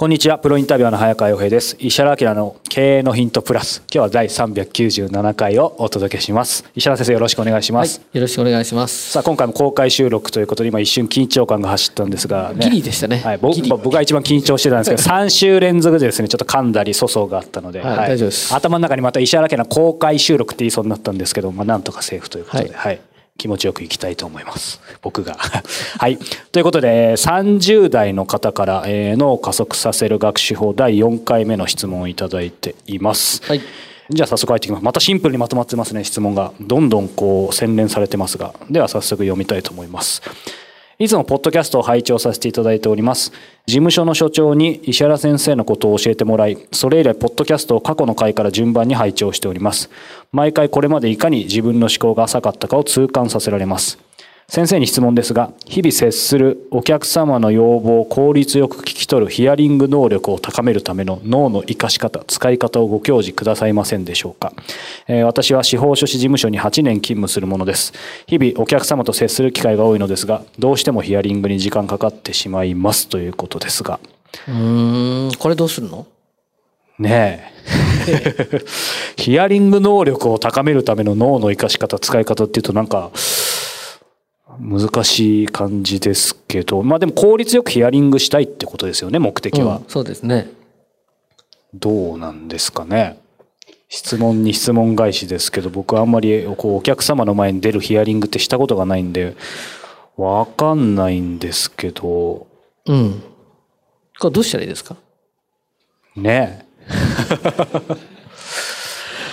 こんにちは、プロインタビュアーの早川洋平です。石原明の経営のヒントプラス。今日は第397回をお届けします。石原先生よろしくお願いします。はい、よろしくお願いします。さあ、今回も公開収録ということで、今一瞬緊張感が走ったんですが、ね、ギリでしたね。はい、僕僕が一番緊張してたんですけど、3週連続でですね、ちょっと噛んだり粗相があったので、はい、はい、大丈夫です。頭の中にまた石原家の公開収録って言いそうになったんですけど、まあなんとかセーフということで、はい、はい気持ちよくいきたいと思います。僕が。はい。ということで、30代の方から脳を加速させる学習法第4回目の質問をいただいています。はい。じゃあ早速入ってきます。またシンプルにまとまってますね、質問が。どんどんこう洗練されてますが。では早速読みたいと思います。いつもポッドキャストを拝聴させていただいております。事務所の所長に石原先生のことを教えてもらい、それ以来、ポッドキャストを過去の回から順番に拝聴しております。毎回これまでいかに自分の思考が浅かったかを痛感させられます。先生に質問ですが、日々接するお客様の要望を効率よく聞き取るヒアリング能力を高めるための脳の活かし方、使い方をご教示くださいませんでしょうか。えー、私は司法書士事務所に8年勤務するものです。日々お客様と接する機会が多いのですが、どうしてもヒアリングに時間かかってしまいますということですが。うん、これどうするの？ねえ。ヒアリング能力を高めるための脳の活かし方、使い方っていうとなんか、難しい感じですけど、まあでも効率よくヒアリングしたいってことですよね、目的は。うん、そうですね。どうなんですかね。質問に質問返しですけど、僕はあんまりこうお客様の前に出るヒアリングってしたことがないんで、わかんないんですけど。うん。これどうしたらいいですか？ねえ。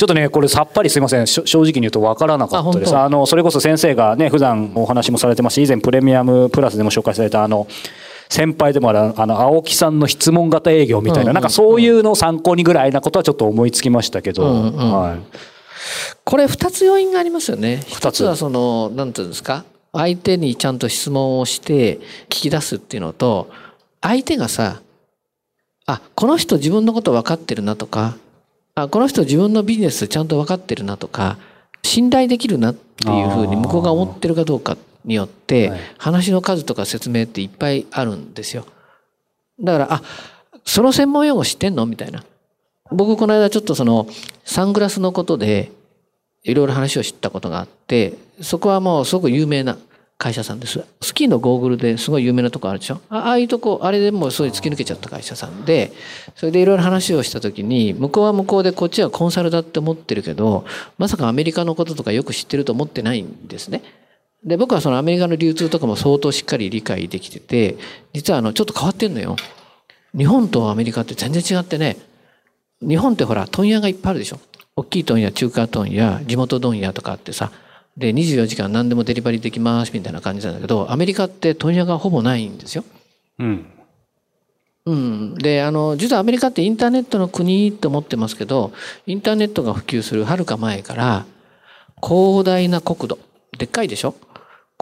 ちょっとね、これさっぱりすいません、正直に言うと分からなかったです。あの、それこそ先生がね、普段お話もされてますし、以前プレミアムプラスでも紹介されたあの、先輩でもあるあの青木さんの質問型営業みたいな、なんかそういうのを参考にぐらいなことはちょっと思いつきましたけど、はい、これ2つ要因がありますよね。2つ。はその何て言うんですか？相手にちゃんと質問をして聞き出すっていうのと相手がさあこの人自分のこと分かってるなとかあこの人自分のビジネスちゃんと分かってるなとか信頼できるなっていうふうに向こうが思ってるかどうかによって話の数とか説明っていっぱいあるんですよ。だからあその専門用語知ってんの？みたいな。僕この間ちょっとそのサングラスのことでいろいろ話を知ったことがあってそこはもうすごく有名な会社さんです。スキーのゴーグルですごい有名なとこあるでしょ？ああいうとこ、あれでもうそうい突き抜けちゃった会社さんで、それでいろいろ話をした時に、向こうは向こうでこっちはコンサルだって思ってるけど、まさかアメリカのこととかよく知ってると思ってないんですね。で、僕はそのアメリカの流通とかも相当しっかり理解できてて、実はあの、ちょっと変わってんのよ。日本とアメリカって全然違ってね、日本ってほら、問屋がいっぱいあるでしょ？大きい問屋、中華問屋、地元問屋とかあってさ、で24時間何でもデリバリーできますみたいな感じなんだけどアメリカって問屋がほぼないんですよ。うん、うん、であの実はアメリカってインターネットの国と思ってますけどインターネットが普及するはるか前から広大な国土でっかいでしょ？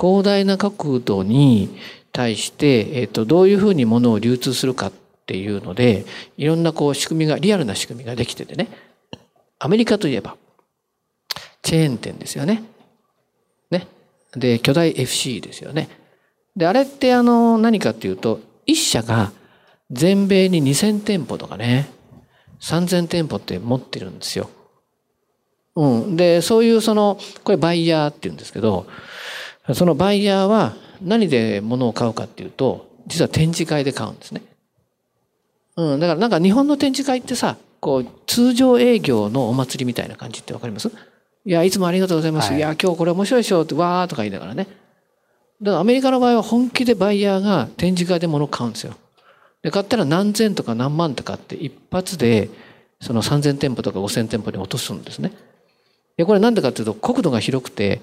広大な国土に対して、えっと、どういうふうにものを流通するかっていうのでいろんなこう仕組みがリアルな仕組みができててねアメリカといえばチェーン店ですよね。で、巨大 FC ですよね。で、あれってあの、何かっていうと、一社が全米に2000店舗とかね、3000店舗って持ってるんですよ。うん。で、そういうその、これバイヤーって言うんですけど、そのバイヤーは何で物を買うかっていうと、実は展示会で買うんですね。うん、だからなんか日本の展示会ってさこう通常営業のお祭りみたいな感じってわかります？いやいつもありがとうございます、はい、いや今日これ面白いでしょってわーとか言いながらね。だからアメリカの場合は本気でバイヤーが展示会で物を買うんですよ。で買ったら何千とか何万とかって一発でその3,000店舗とか5,000店舗に落とすんですね。でこれなんでかっていうと国土が広くて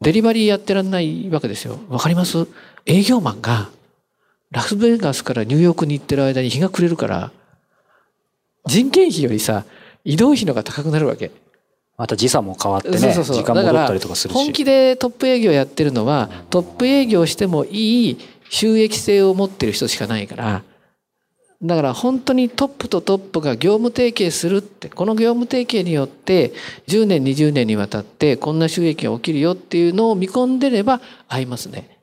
デリバリーやってらんないわけですよ。わかります？営業マンがラスベガスからニューヨークに行ってる間に日が暮れるから人件費よりさ移動費のが高くなるわけ。また時差も変わってね時間戻ったりとかするし本気でトップ営業やってるのはトップ営業してもいい収益性を持ってる人しかないからだから本当にトップとトップが業務提携するってこの業務提携によって10年20年にわたってこんな収益が起きるよっていうのを見込んでれば合いますね。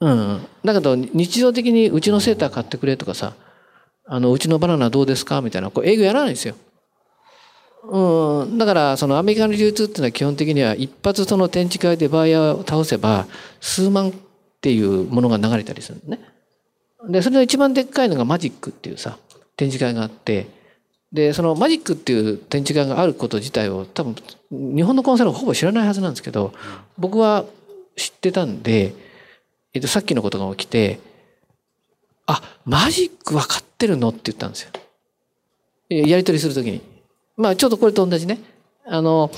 うん、だけど日常的にうちのセーター買ってくれとかさあのうちのバナナどうですかみたいなこう営業やらないんですよ。うん、だからそのアメリカの流通っていうのは基本的には一発その展示会でバイヤーを倒せば数万っていうものが流れたりするんね。でそれの一番でっかいのがマジックっていうさ展示会があってでそのマジックっていう展示会があること自体を多分日本のコンサルはほぼ知らないはずなんですけど僕は知ってたんで。えっと、さっきのことが起きて、あ、マジック分かってるのって言ったんですよ。やり取りするときに。まあ、ちょっとこれと同じね。あの、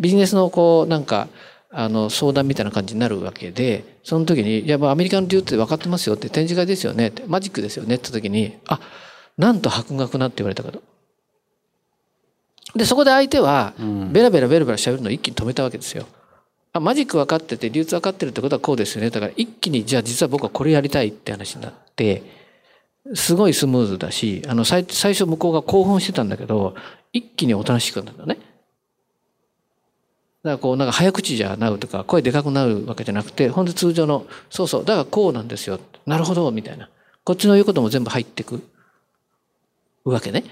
ビジネスのこう、なんか、あの、相談みたいな感じになるわけで、その時に、いや、アメリカの理由って分かってますよって、展示会ですよねって、マジックですよねって時に、あ、なんと博学なって言われたかと。で、そこで相手は、ベラベラベラベラ喋るのを一気に止めたわけですよ。あマジック分かってて流通分かってるってことはこうですよねだから一気にじゃあ実は僕はこれやりたいって話になってすごいスムーズだしあの最最初向こうが興奮してたんだけど一気におとなしくなったね。だからこうなんか早口じゃなうとか声でかくなるわけじゃなくて本当通常のそうそうだからこうなんですよなるほどみたいなこっちの言うことも全部入ってくわけね。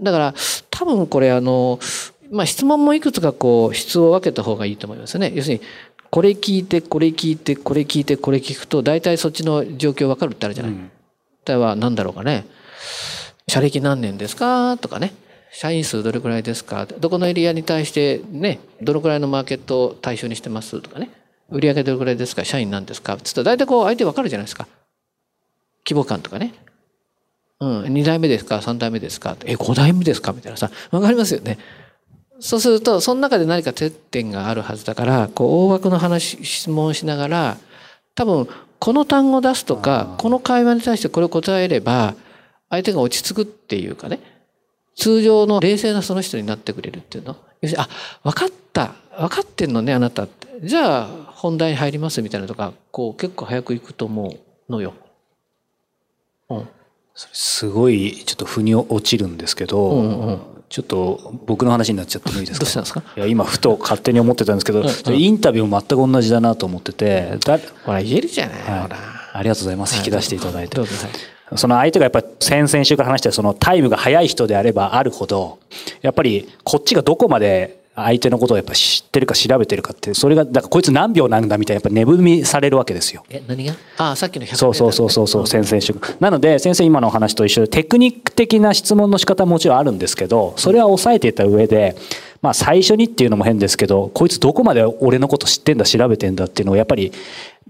だから多分これあのまあ、質問もいくつかこう質を分けた方がいいと思いますね。要するにこれ聞いてこれ聞いてこれ聞いてこれ聞くと大体そっちの状況分かるってあるじゃない。うん、例えば何だろうかね。社歴何年ですか？とかね。社員数どれくらいですか？どこのエリアに対してねどのくらいのマーケットを対象にしてます？とかね。売上どれくらいですか？社員なんですか？つったら大体こう相手分かるじゃないですか。規模感とかね。うん、2代目ですか？3代目ですか？え5代目ですか？みたいなさ。分かりますよね。そうするとその中で何か接点があるはずだからこう大枠の話質問しながら多分この単語を出すとかこの会話に対してこれを答えれば相手が落ち着くっていうかね通常の冷静なその人になってくれるっていうの。要するにあ分かった分かってんのねあなた。ってじゃあ本題に入りますみたいなとかこう結構早く行くと思うのよ。うん、すごいちょっと腑に落ちるんですけど、うんうん。ちょっと僕の話になっちゃってもいいですか？どうしたんですか？いや今ふと勝手に思ってたんですけど、うんうん、インタビューも全く同じだなと思っててだほら言えるじゃない、はい、ほら。ありがとうございます、引き出していただいて、はい、その相手がやっぱり先々週から話したそのタイムが速い人であればあるほどやっぱりこっちがどこまで相手のことをやっぱ知ってるか調べてるかってそれがだからこいつ何秒なんだみたいなやっぱ値踏みされるわけですよ。え何が？あさっきの100そうそうそうそうそう先々週なので先生今のお話と一緒でテクニック的な質問の仕方ももちろんあるんですけどそれは抑えていた上でまあ最初にっていうのも変ですけどこいつどこまで俺のこと知ってんだ調べてんだっていうのをやっぱり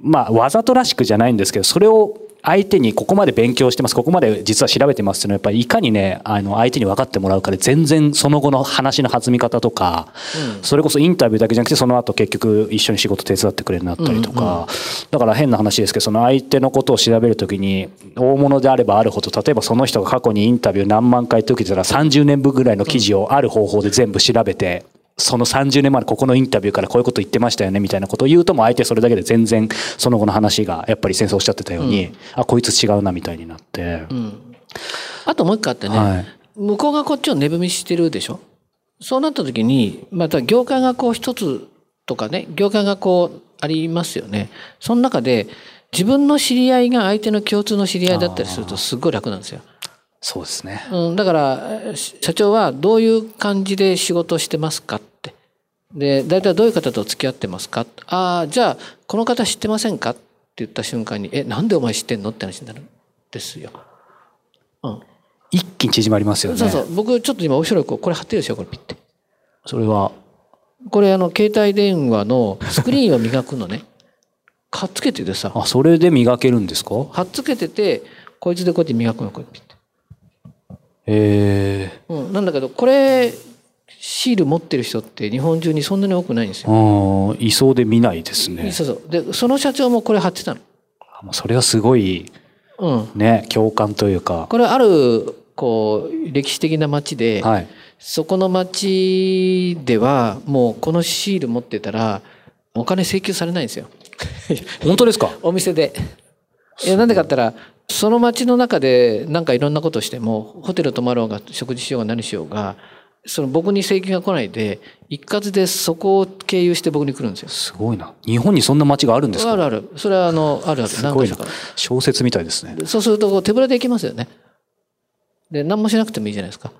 まあわざとらしくじゃないんですけどそれを相手にここまで勉強してます。ここまで実は調べてますっていうのはやっぱりいかにねあの相手に分かってもらうかで全然その後の話の弾み方とか、うん、それこそインタビューだけじゃなくてその後結局一緒に仕事手伝ってくれるようになったりとか、だから変な話ですけどその相手のことを調べる時に大物であればあるほど例えばその人が過去にインタビュー何万回って受けてたら30年分ぐらいの記事をある方法で全部調べてその30年前ここのインタビューからこういうこと言ってましたよねみたいなことを言うとも相手それだけで全然その後の話がやっぱり先生おっしゃってたように、うん、あこいつ違うなみたいになって、うん、あともう一個あってね、はい、向こうがこっちを値踏みしてるでしょ？そうなった時にまた業界がこう一つとかね業界がこうありますよね。その中で自分の知り合いが相手の共通の知り合いだったりするとすっごい楽なんですよ。そうですね、うん、だから社長はどういう感じで仕事してますかで大体どういう方と付き合ってますか？ああじゃあこの方知ってませんか？言った瞬間に「えなんでお前知ってんの?」って話になるんですよ。うん、一気に縮まりますよね。そうそう僕ちょっと今後ろにこれ貼ってるでしょこれピッて。それはこれあの携帯電話のスクリーンを磨くのね。貼っつけててさ。あそれで磨けるんですか？貼っつけててこいつでこうやって磨くのこうやってピッて。へえ。うん、なんだけどこれシール持ってる人って日本中にそんなに多くないんですよ。いそうで見ないですね。そうそうでその社長もこれ貼ってたの。それはすごい、うん、ね共感というか。これあるこう歴史的な町で、はい、そこの町ではもうこのシール持ってたらお金請求されないんですよ。本当ですか？お店で。いやなんでかったらその町の中でなんかいろんなことしてもホテル泊まろうが食事しようが何しようがその僕に請求が来ないで一括でそこを経由して僕に来るんですよ。すごいな。日本にそんな街があるんですか？あるある。それはあのあるある。何か所か。小説みたいですね。そうすると手ぶらで行きますよね。で何もしなくてもいいじゃないですか。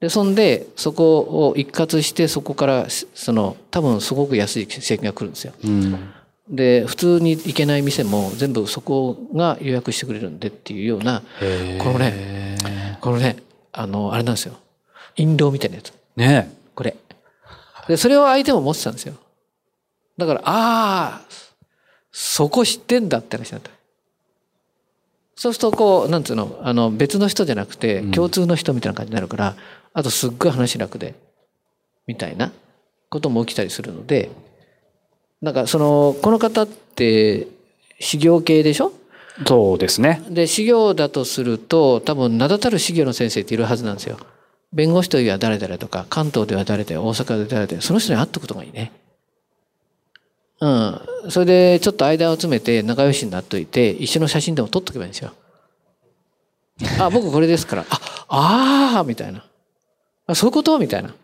でそんでそこを一括してそこからその多分すごく安い請求が来るんですよ。うん、で普通に行けない店も全部そこが予約してくれるんでっていうようなこのねこのねあのあれなんですよ。印籠みたいなやつ。ねこれ。で、それを相手も持ってたんですよ。だから、ああ、そこ知ってんだって話になった。そうすると、こう、なんつうの、あの、別の人じゃなくて、共通の人みたいな感じになるから、うん、あとすっごい話楽で、みたいなことも起きたりするので、なんか、その、この方って、修行系でしょ？そうですね。で、修行だとすると、多分名だたる修行の先生っているはずなんですよ。弁護士といえば誰々とか、関東では誰々、大阪で誰々、その人に会っとくとがいいね。うん。それで、ちょっと間を詰めて仲良しになっといて、一緒の写真でも撮っとけばいいんですよ。あ、僕これですから。あ、ああみたいな。あ、そういうこと？みたいな。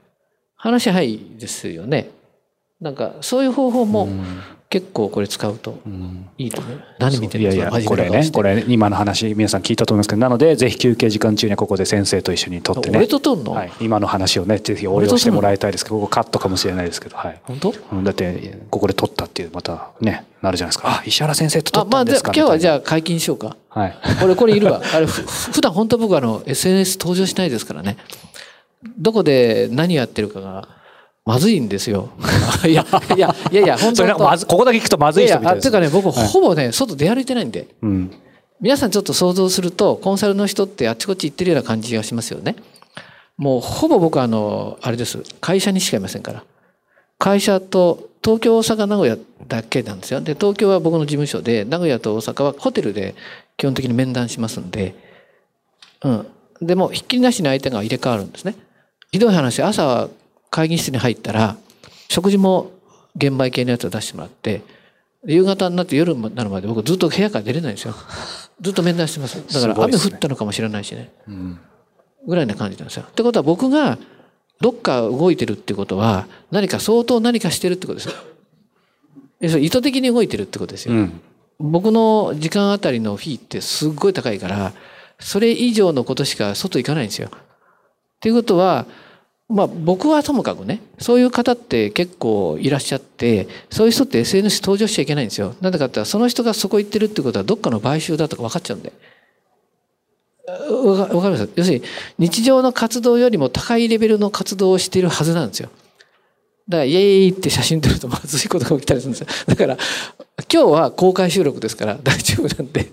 話はいですよね。なんか、そういう方法も結構これ使うといいと思う。何見てるいやいや、これね、これ、今の話、皆さん聞いたと思いますけど、なので、ぜひ休憩時間中にここで先生と一緒に撮ってね。俺と撮んの、はい、今の話をね、ぜひ応用してもらいたいですけど、ここカットかもしれないですけど、はい。本当？だって、ここで撮ったっていう、またね、なるじゃないですか。あ、石原先生と撮ったんですか？あ、まあ、今日はじゃあ解禁しようか。はい。これ、これいるわ。あれ、普段本当僕あの、SNS 登場しないですからね。どこで何やってるかが、まずいんですよ。いやいやいやいや本当にまずここだけ聞くとまずい人みたいです。いやいやっていうかね僕、ほぼね外出歩いてないんで、うん、皆さんちょっと想像するとコンサルの人ってあっちこっち行ってるような感じがしますよね。もうほぼ僕あのあれです会社にしかいませんから会社と東京大阪名古屋だけなんですよ。で東京は僕の事務所で名古屋と大阪はホテルで基本的に面談しますんで、うん、でもひっきりなしに相手が入れ替わるんですね。ひどい話朝会議室に入ったら食事も現売系のやつを出してもらって夕方になって夜になるまで僕ずっと部屋から出れないんですよ。ずっと面談してます。だから雨降ったのかもしれないしね、うん、ぐらいな感じなんですよ。ってことは僕がどっか動いてるってことは何か相当何かしてるってことですよ。意図的に動いてるってことですよ、うん、僕の時間あたりのフィーってすっごい高いからそれ以上のことしか外行かないんですよ。っていうことはまあ僕はともかくね、そういう方って結構いらっしゃって、そういう人って SNS 登場しちゃいけないんですよ。なんでかってその人がそこ行ってるってことはどっかの買収だとか分かっちゃうんで。わかります？要するに日常の活動よりも高いレベルの活動をしているはずなんですよ。だからイエーイって写真撮るとまずいことが起きたりするんですよ。だから今日は公開収録ですから大丈夫なんで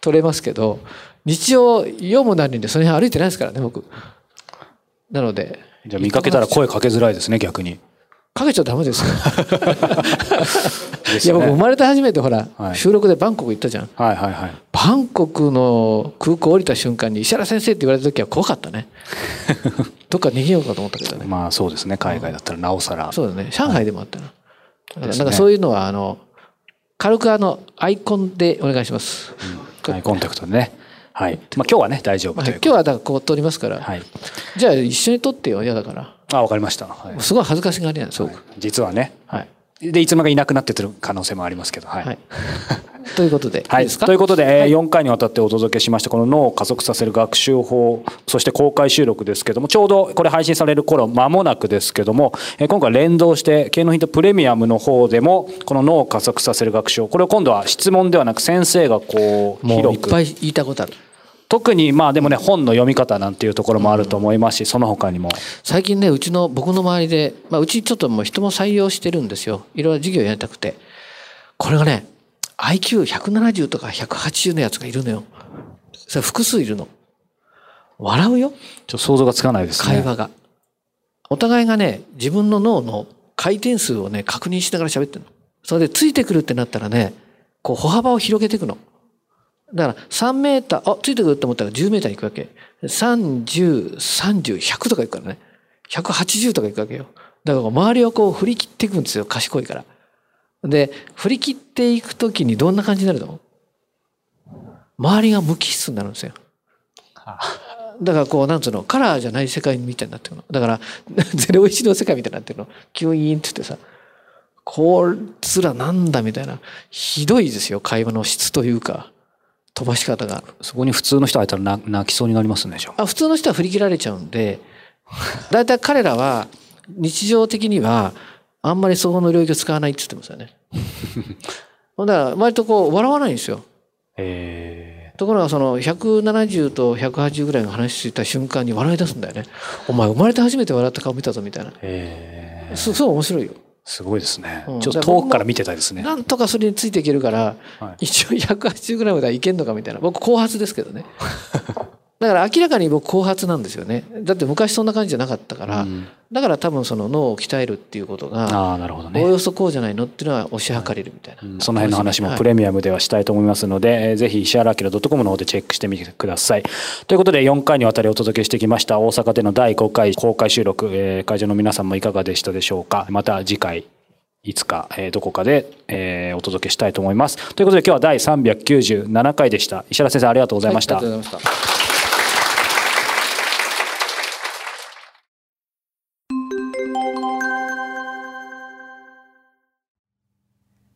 撮れますけど、日常読むなりにその辺歩いてないですからね、僕。なので、じゃあ見かけたら声かけづらいですね、逆に。かけちゃダメですよ。いや僕生まれて初めてほら、はい、収録でバンコク行ったじゃん。はいはいはい。バンコクの空港降りた瞬間に石原先生って言われた時は怖かったね。どっか逃げようかと思ったけどね。まあそうですね。海外だったらなおさら。そうだね。上海でもあったな。はい、なんかそういうのはあの軽くあのアイコンでお願いします。うん、アイコンタクトでね。はい。まあ今日はね大丈夫という、今日はだからこう撮りますから。はい。じゃあ一緒に撮ってよ嫌だから。あわかりました。はい、すごい恥ずかしがりなんですよ。実はね。はい。でいつまがいなくなっててる可能性もありますけど。はい。はい ということで。はい。いいということで、はい、4回にわたってお届けしました、この脳を加速させる学習法、そして公開収録ですけども、ちょうどこれ配信される頃、間もなくですけども、今回連動して、経営のヒントプレミアムの方でも、この脳を加速させる学習法、これを今度は質問ではなく先生がこう、広く。いっぱい言いたことある。特にまあでもね本の読み方なんていうところもあると思いますし、その他にも最近ねうちの僕の周りで、まあ、うちちょっともう人も採用してるんですよいろいろ授業やりたくてこれがね IQ170 とか180のやつがいるのよ。それ複数いるの。笑うよ。ちょっと想像がつかないですね。会話が。お互いがね、自分の脳の回転数をね、確認しながら喋ってるの。それでついてくるってなったらね、こう歩幅を広げていくの。だから3メーター、あ、ついてくるって思ったら10メーター行くわけ。30、30、100とか行くからね。180とか行くわけよ。だから周りをこう振り切っていくんですよ。賢いから。で、振り切っていくときにどんな感じになるの？周りが無機質になるんですよ。だからこう、なんつうの、カラーじゃない世界みたいになってるの。だから、ゼロ一の世界みたいになってるの。キュイーンって言ってさ、こいつらなんだみたいな。ひどいですよ、会話の質というか、飛ばし方が。そこに普通の人がいたら泣きそうになりますね、じゃあ。普通の人は振り切られちゃうんで、だいたい彼らは、日常的には、あんまりそこの領域を使わないって言ってますよね。だから割とこう笑わないんですよ。えー、ところがその170と180ぐらいの話した瞬間に笑い出すんだよね。お前生まれて初めて笑った顔見たぞみたいな。えー、そう面白いよ。すごいですね。ちょっと遠くから見てたいですね。なんとかそれについていけるから、はい、一応180ぐらいまではいけんのかみたいな。僕後発ですけどね。だから明らかに僕後発なんですよね。だって昔そんな感じじゃなかったから、うん、だから多分その脳を鍛えるっていうことが。おおよそこうじゃないのっていうのは推し量れるみたいな、はいうん、その辺の話もプレミアムではしたいと思いますので、はい、ぜひ石原明 .com の方でチェックしてみてください。ということで4回にわたりお届けしてきました大阪での第5回公開収録、えー、会場の皆さんもいかがでしたでしょうか。また次回いつか、えー、どこかで、えー、お届けしたいと思います。ということで今日は第397回でした。石原先生ありがとうございました。はい、